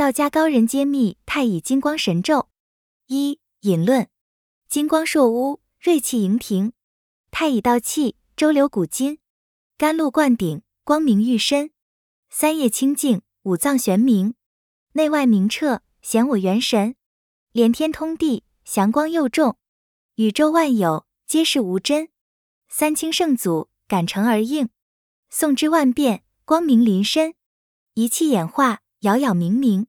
道家高人揭秘太乙金光神咒。一引论：金光烁屋，锐气盈庭。太乙道气，周流古今。甘露灌顶，光明愈深。三业清净，五脏玄明，内外明澈，显我元神。连天通地，祥光又重。宇宙万有，皆是无真。三清圣祖，感诚而应。诵之万变，光明临身。一气演化，杳杳冥冥。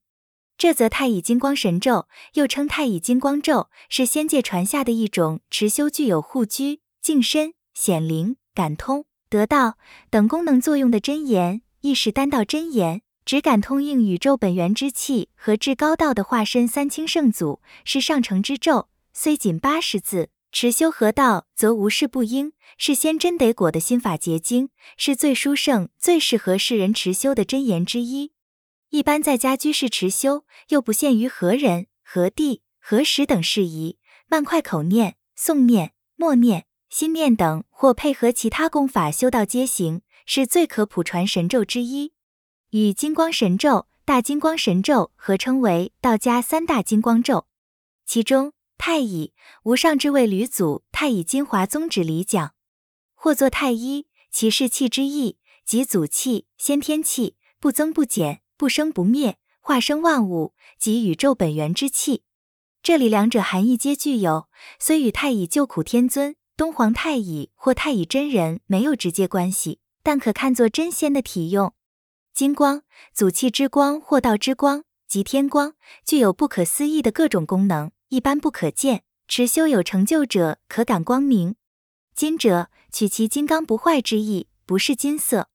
这则太乙金光神咒，又称太乙金光咒，是仙界传下的一种持修具有护居、净身、显灵、感通。得道等功能作用的真言，亦是丹道真言，只感通应宇宙本源之气和至高道的化身三清圣祖，是上乘之咒。虽仅八十字，持修合道则无事不应，是先真得果的心法结晶，是最殊胜、最适合世人持修的真言之一。一般在家居士持修，又不限于何人、何地、何时等事宜，慢快口念、诵念、默念。心念等或配合其他功法修道皆行，是最可普传神咒之一。与金光神咒、大金光神咒合称为道家三大金光咒。其中太乙无上之位吕祖太乙金华宗旨里讲，或作太一，其是气之意，即祖气、先天气，不增不减，不生不灭，化生万物，即宇宙本源之气。这里两者含义皆具有，虽与太乙救苦天尊。东皇太乙或太乙真人没有直接关系，但可看作真仙的体用。金光，祖气之光或道之光，即天光，具有不可思议的各种功能，一般不可见。持修有成就者可感光明。金者，取其金刚不坏之意，不是金色。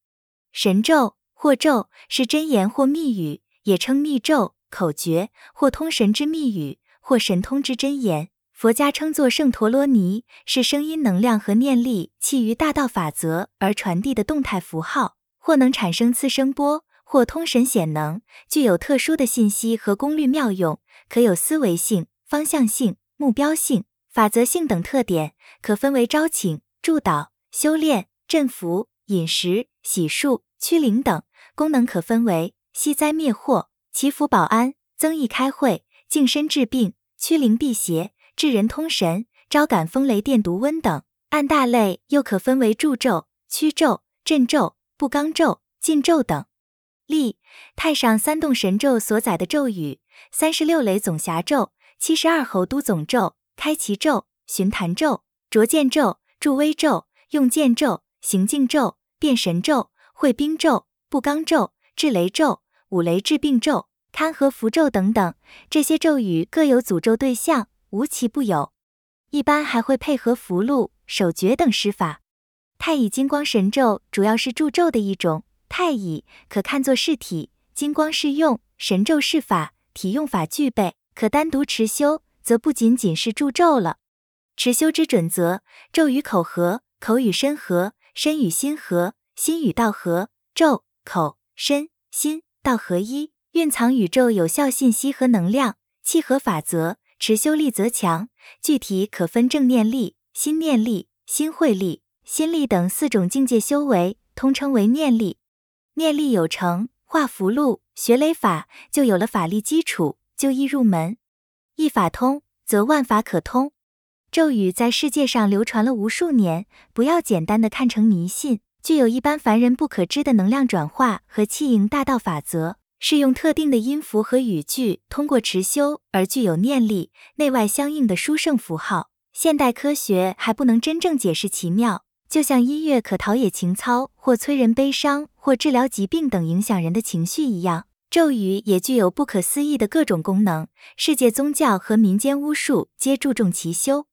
神咒或咒是真言或密语，也称密咒、口诀或通神之密语，或神通之真言。佛家称作圣陀罗尼，是声音能量和念力气于大道法则而传递的动态符号，或能产生次声波，或通神显能，具有特殊的信息和功率妙用，可有思维性、方向性、目标性、法则性等特点，可分为招请、助导、修炼、镇服、饮食、洗漱、驱灵等功能，可分为息灾灭祸、祈福保安、增益开会、净身治病、驱灵辟邪。治人通神、招感风雷电毒瘟等，按大类又可分为助咒、驱咒、镇咒、不刚咒、禁咒等。例：太上三洞神咒所载的咒语：三十六雷总辖咒、七十二候都总咒、开奇咒、巡坛咒、着剑咒、助威咒、用剑咒、行进咒、变神咒、会兵咒、不刚咒、治雷咒、五雷治病咒、堪和符咒等等。这些咒语各有诅咒对象。无奇不有，一般还会配合符箓、手诀等施法。太乙金光神咒主要是助咒的一种，太乙可看作是体，金光是用，神咒是法，体用法具备，可单独持修，则不仅仅是助咒了。持修之准则：咒与口合，口与身合，身与心合，心与道合。咒、口、身、心、道合一，蕴藏宇宙有效信息和能量，契合法则。持修力则强，具体可分正念力、心念力、心慧力、心力等四种境界修为，通称为念力。念力有成，画符箓、学雷法，就有了法力基础，就易入门。一法通，则万法可通。咒语在世界上流传了无数年，不要简单的看成迷信，具有一般凡人不可知的能量转化和气应大道法则。是用特定的音符和语句，通过持修而具有念力、内外相应的殊胜符号。现代科学还不能真正解释其妙，就像音乐可陶冶情操，或催人悲伤，或治疗疾病等影响人的情绪一样，咒语也具有不可思议的各种功能。世界宗教和民间巫术皆注重其修，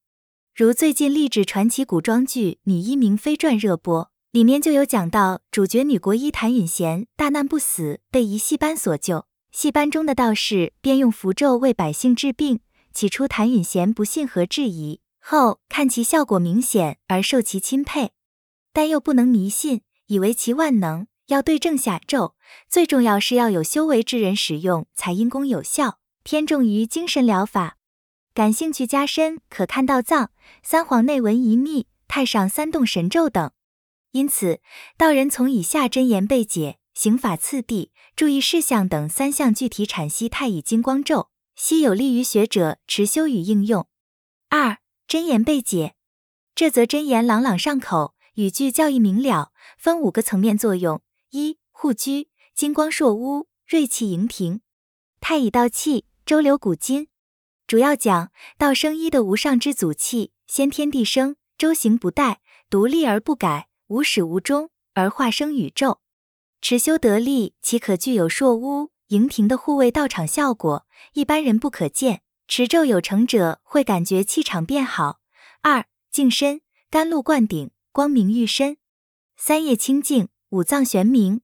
如最近励志传奇古装剧《女医明妃传》热播。里面就有讲到，主角女国医谭允贤大难不死，被一戏班所救。戏班中的道士便用符咒为百姓治病。起初谭允贤不信和质疑，后看其效果明显而受其钦佩，但又不能迷信，以为其万能。要对症下咒，最重要是要有修为之人使用才因功有效，偏重于精神疗法。感兴趣加深，可看到藏三皇内文一秘、太上三洞神咒等。因此，道人从以下真言备解，刑法次第，注意事项等三项具体阐析太乙金光咒，悉有利于学者持修与应用。二、真言背解，这则真言朗朗上口，语句较易明了，分五个层面作用：一、护居，金光烁屋，锐气盈庭；太乙道气，周流古今。主要讲道生一的无上之祖气，先天地生，周行不殆，独立而不改，无始无终，而化生宇宙。持修得力，岂可具有朔屋营庭的护卫道场效果？一般人不可见。持咒有成者会感觉气场变好。二净身，甘露灌顶，光明愈深。三业清净，五脏玄明。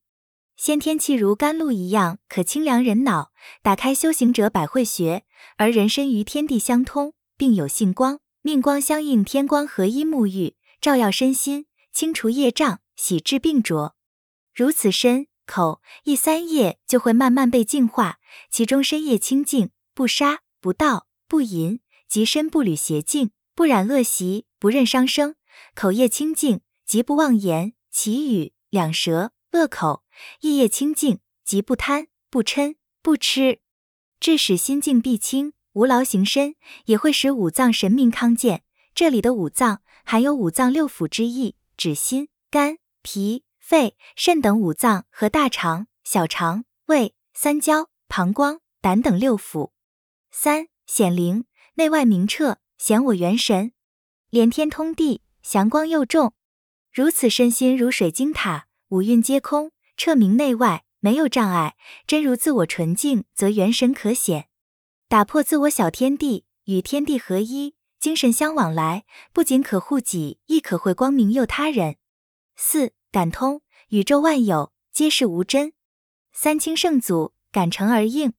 先天气如甘露一样，可清凉人脑，打开修行者百会穴。而人身与天地相通，并有性光，命光相应，天光合一沐浴，照耀身心，清除业障，洗治病浊。如此身口意三业就会慢慢被净化。其中身业清净，不杀不盗不淫，即身不履邪径，不染恶习，不任伤生；口业清净，即不妄言绮语，两舌恶口。意业清净，即不贪、不嗔、不痴，致使心境必清，无劳行身，也会使五脏神明康健。这里的五脏含有五脏六腑之意，指心、肝、脾、肺、肾等五脏和大肠、小肠、胃、三焦、膀胱、胆等六腑。三显灵，内外明澈，显我元神，连天通地，祥光又重。如此身心如水晶塔，五蕴皆空。彻明内外没有障碍，真如自我纯净，则元神可显，打破自我小天地，与天地合一，精神相往来，不仅可护己，亦可会光明佑他人。四感通，宇宙万有皆是无真，三清圣祖感成而应，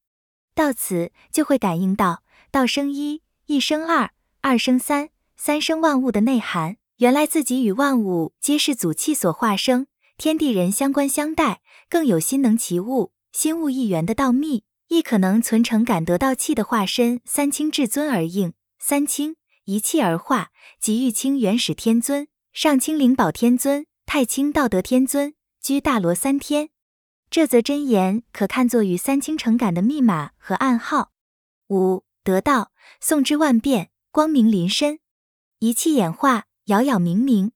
到此就会感应到道生一，一生二，二生三，三生万物的内涵。原来自己与万物皆是祖气所化生。天地人相关相待，更有心能其物，心物一元的道秘，亦可能存成感得到气的化身。三清至尊而应，三清一气而化，即玉清元始天尊、上清灵宝天尊、太清道德天尊居大罗三天。这则真言可看作与三清成感的密码和暗号。五得道，诵之万变，光明临身，一气演化，杳杳冥冥，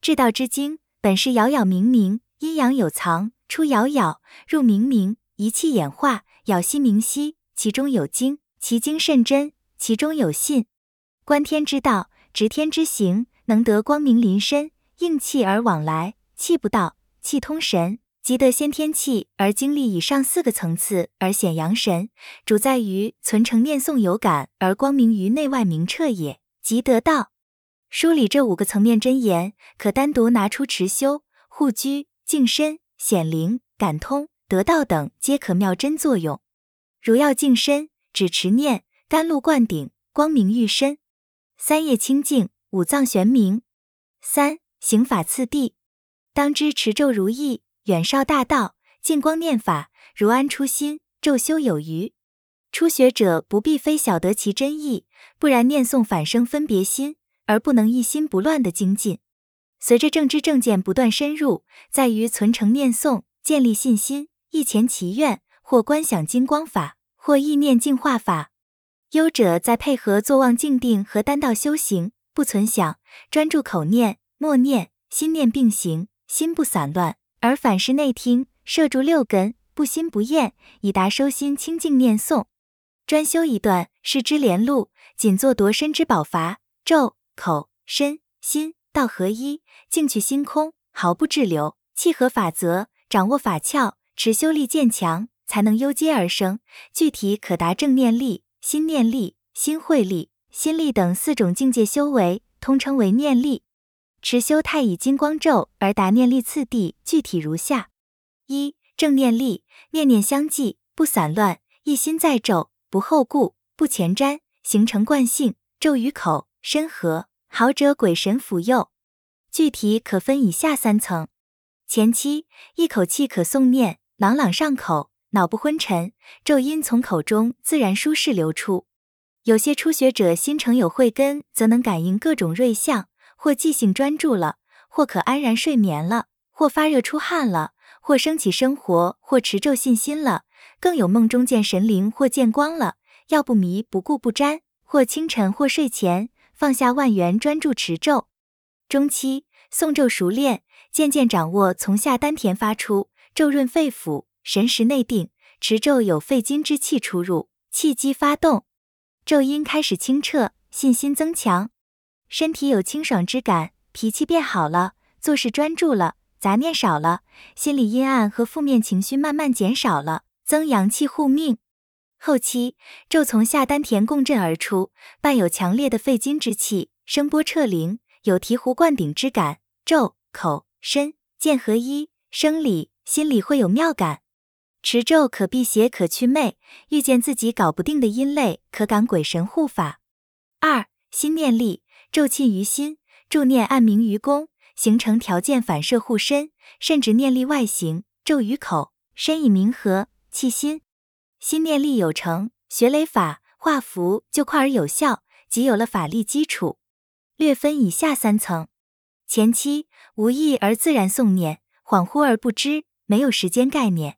至道之精。本是杳杳冥冥，阴阳有藏，出杳杳，入冥冥，一气演化，杳兮冥兮，其中有精，其精甚真，其中有信。观天之道，执天之行，能得光明临身，应气而往来，气不到，气通神，即得先天气而经历以上四个层次而显阳神，主在于存成念诵有感而光明于内外明彻也，即得道。梳理这五个层面真言，可单独拿出持修、护居、净身、显灵、感通、得道等，皆可妙真作用。如要净身，指持念，甘露灌顶，光明愈深；三业清净，五脏玄明；三行法次第，当知持咒如意，远绍大道，净光念法如安初心，咒修有余。初学者不必非晓得其真意，不然念诵反生分别心。而不能一心不乱的精进。随着正知正见不断深入，在于存成念诵，建立信心，一前祈愿，或观想金光法，或意念净化法。优者再配合坐忘静定和单道修行，不存想，专注口念、默念，心念并行，心不散乱，而反是内听，摄住六根，不心不厌，以达收心清净念诵。专修一段是之连路，仅做夺身之宝筏咒。口、身、心道合一，静去心空，毫不滞留，契合法则，掌握法窍，持修力渐强，才能优阶而生。具体可达正念力、心念力、心慧力、心力等四种境界修为，通称为念力。持修太乙金光咒而达念力次第，具体如下：一、正念力，念念相继，不散乱，一心在咒，不后顾，不前瞻，形成惯性。咒与口、身合。好者鬼神辅佑，具体可分以下三层：前期一口气可诵念，朗朗上口，脑不昏沉，咒音从口中自然舒适流出。有些初学者心诚有慧根，则能感应各种瑞相，或记性专注了，或可安然睡眠了，或发热出汗了，或升起生活或持咒信心了，更有梦中见神灵或见光了，要不迷不顾不沾，或清晨或睡前放下万缘专注持咒。中期诵咒熟练，渐渐掌握从下丹田发出，咒润肺腑，神识内定，持咒有肺金之气出入，气机发动，咒音开始清澈，信心增强，身体有清爽之感，脾气变好了，做事专注了。杂念少了，心理阴暗和负面情绪慢慢减少了，增阳气护命。后期咒从下丹田共振而出，伴有强烈的肺金之气，声波彻灵，有醍醐灌顶之感。咒口身剑合一，生理心理会有妙感。持咒可辟邪，可去魅，遇见自己搞不定的阴类，可感鬼神护法。二心念力，咒沁于心，助念暗明于宫。形成条件反射护身，甚至念力外形，咒于口身以明和气心，心念力有成，学雷法画符就快而有效，即有了法力基础。略分以下三层：前期无意而自然诵念，恍惚而不知，没有时间概念，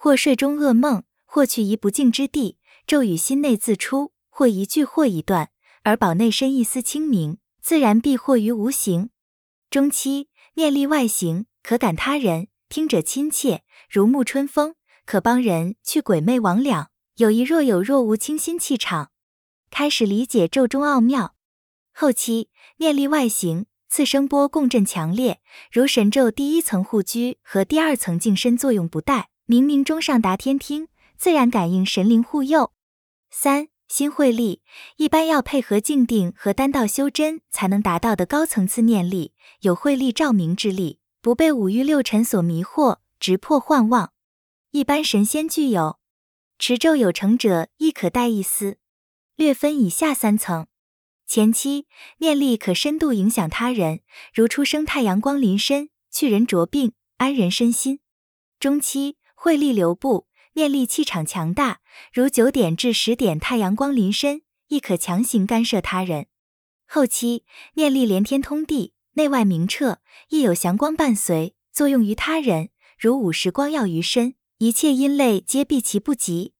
或睡中噩梦，或去一不净之地，咒语心内自出，或一句或一段，而保内身一丝清明，自然必获于无形。中期念力外形，可感他人，听者亲切，如沐春风，可帮人去鬼魅魍魉，有一若有若无清新气场。开始理解咒中奥妙。后期念力外形，次声波共振强烈，如神咒第一层护居和第二层净身作用不殆，冥冥中上达天听，自然感应神灵护佑。三。心慧力一般要配合静定和丹道修真才能达到的高层次念力，有慧力照明之力，不被五欲六尘所迷惑，直破幻妄。一般神仙具有，持咒有成者亦可带一丝。略分以下三层：前期念力可深度影响他人，如初生太阳光临身，去人浊病，安人身心；中期慧力流布。念力气场强大，如九点至十点太阳光临身，亦可强行干涉他人。后期念力连天通地，内外明澈，亦有祥光伴随，作用于他人，如午时光耀于身，一切阴类皆避其不及。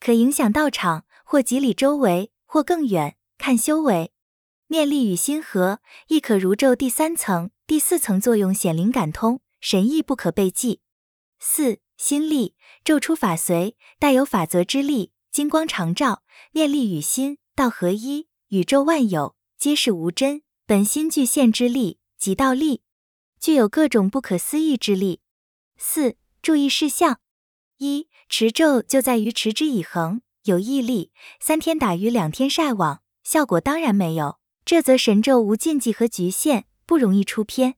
可影响道场或几里周围，或更远，看修为。念力与心合，亦可如咒第三层、第四层作用显灵感通，神意不可被记。四心力。咒出法随，带有法则之力，金光常照，念力与心道合一，宇宙万有皆是无真，本心具现之力，即道力，具有各种不可思议之力。四注意事项：一持咒就在于持之以恒，有毅力。三天打鱼两天晒网，效果当然没有。这则神咒无禁忌和局限，不容易出偏。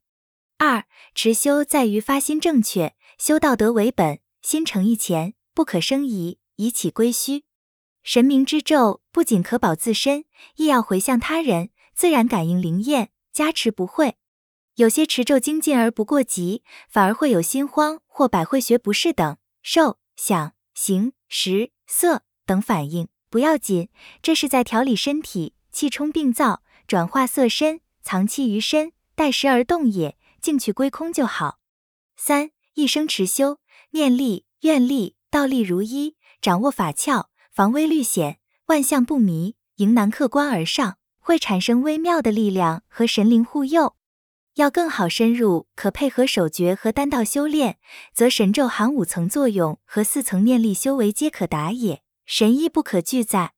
二持修在于发心正确，修道德为本。心诚意虔，不可生疑，以起归虚。神明之咒不仅可保自身，亦要回向他人，自然感应灵验，加持不会。有些持咒精进而不过急，反而会有心慌或百会穴不适等受、想、行、识、色等反应，不要紧，这是在调理身体，气冲病灶，转化色身，藏气于身，待时而动也，静去归空就好。三一生持修。念力、愿力、道力如一，掌握法窍，防微虑险，万象不迷，迎难客观而上，会产生微妙的力量和神灵护佑。要更好深入，可配合手诀和丹道修炼，则神咒含五层作用和四层念力修为皆可达也，神意不可拒在。